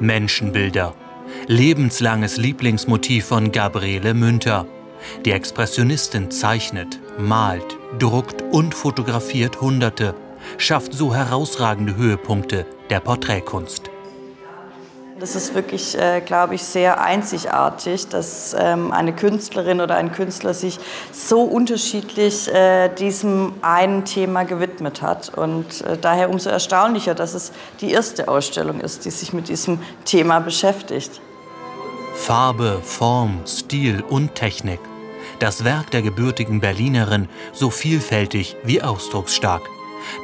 Menschenbilder. Lebenslanges Lieblingsmotiv von Gabriele Münter. Die Expressionistin zeichnet, malt, druckt und fotografiert Hunderte, schafft so herausragende Höhepunkte der Porträtkunst. Das ist wirklich, äh, glaube ich, sehr einzigartig, dass ähm, eine Künstlerin oder ein Künstler sich so unterschiedlich äh, diesem einen Thema gewidmet hat. Und äh, daher umso erstaunlicher, dass es die erste Ausstellung ist, die sich mit diesem Thema beschäftigt. Farbe, Form, Stil und Technik. Das Werk der gebürtigen Berlinerin so vielfältig wie ausdrucksstark.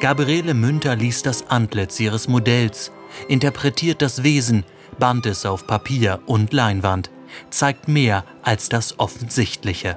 Gabriele Münter liest das Antlitz ihres Modells, interpretiert das Wesen, band es auf Papier und Leinwand, zeigt mehr als das Offensichtliche.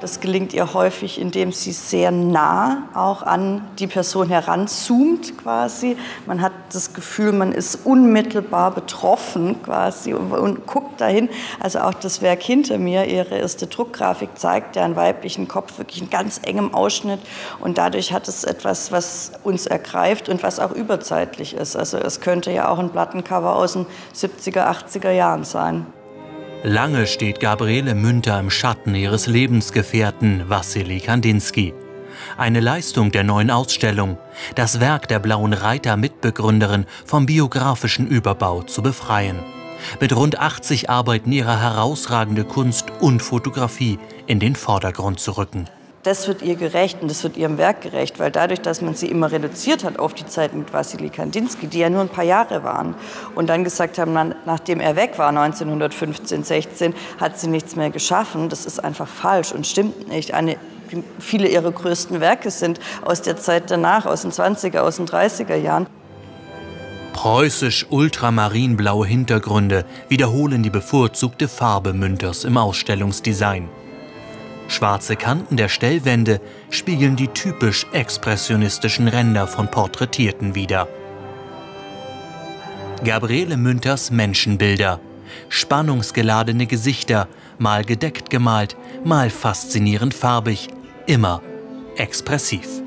Das gelingt ihr häufig, indem sie sehr nah auch an die Person heranzoomt quasi. Man hat das Gefühl, man ist unmittelbar betroffen quasi und, und, guckt dahin. Also auch das Werk hinter mir, ihre erste Druckgrafik zeigt ja einen weiblichen Kopf wirklich in ganz engem Ausschnitt und dadurch hat es etwas, was uns ergreift und was auch überzeitlich ist. Also es könnte ja auch ein Plattencover aus den 70er, 80er Jahren sein. Lange steht Gabriele Münter im Schatten ihres Lebensgefährten Wassily Kandinsky. Eine Leistung der neuen Ausstellung, das Werk der Blauen Reiter Mitbegründerin vom biografischen Überbau zu befreien. Mit rund 80 Arbeiten ihrer herausragende Kunst und Fotografie in den Vordergrund zu rücken das wird ihr gerecht und das wird ihrem Werk gerecht, weil dadurch, dass man sie immer reduziert hat auf die Zeit mit Wassily Kandinsky, die ja nur ein paar Jahre waren, und dann gesagt haben, nachdem er weg war, 1915, 16, hat sie nichts mehr geschaffen, das ist einfach falsch und stimmt nicht. Eine, viele ihrer größten Werke sind aus der Zeit danach, aus den 20er, aus den 30er Jahren. Preußisch ultramarinblaue Hintergründe wiederholen die bevorzugte Farbe Münters im Ausstellungsdesign. Schwarze Kanten der Stellwände spiegeln die typisch expressionistischen Ränder von Porträtierten wider. Gabriele Münters Menschenbilder. Spannungsgeladene Gesichter, mal gedeckt gemalt, mal faszinierend farbig, immer expressiv.